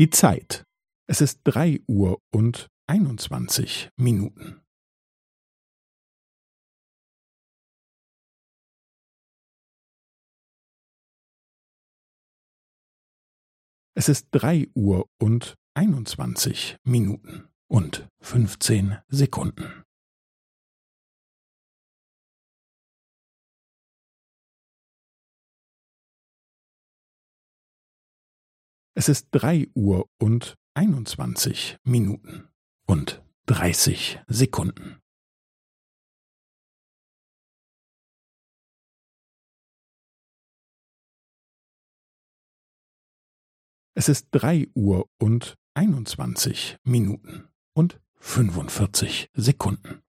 Die Zeit. Es ist drei Uhr und einundzwanzig Minuten. Es ist drei Uhr und einundzwanzig Minuten und fünfzehn Sekunden. Es ist drei Uhr und einundzwanzig Minuten und dreißig Sekunden. Es ist drei Uhr und einundzwanzig Minuten und fünfundvierzig Sekunden.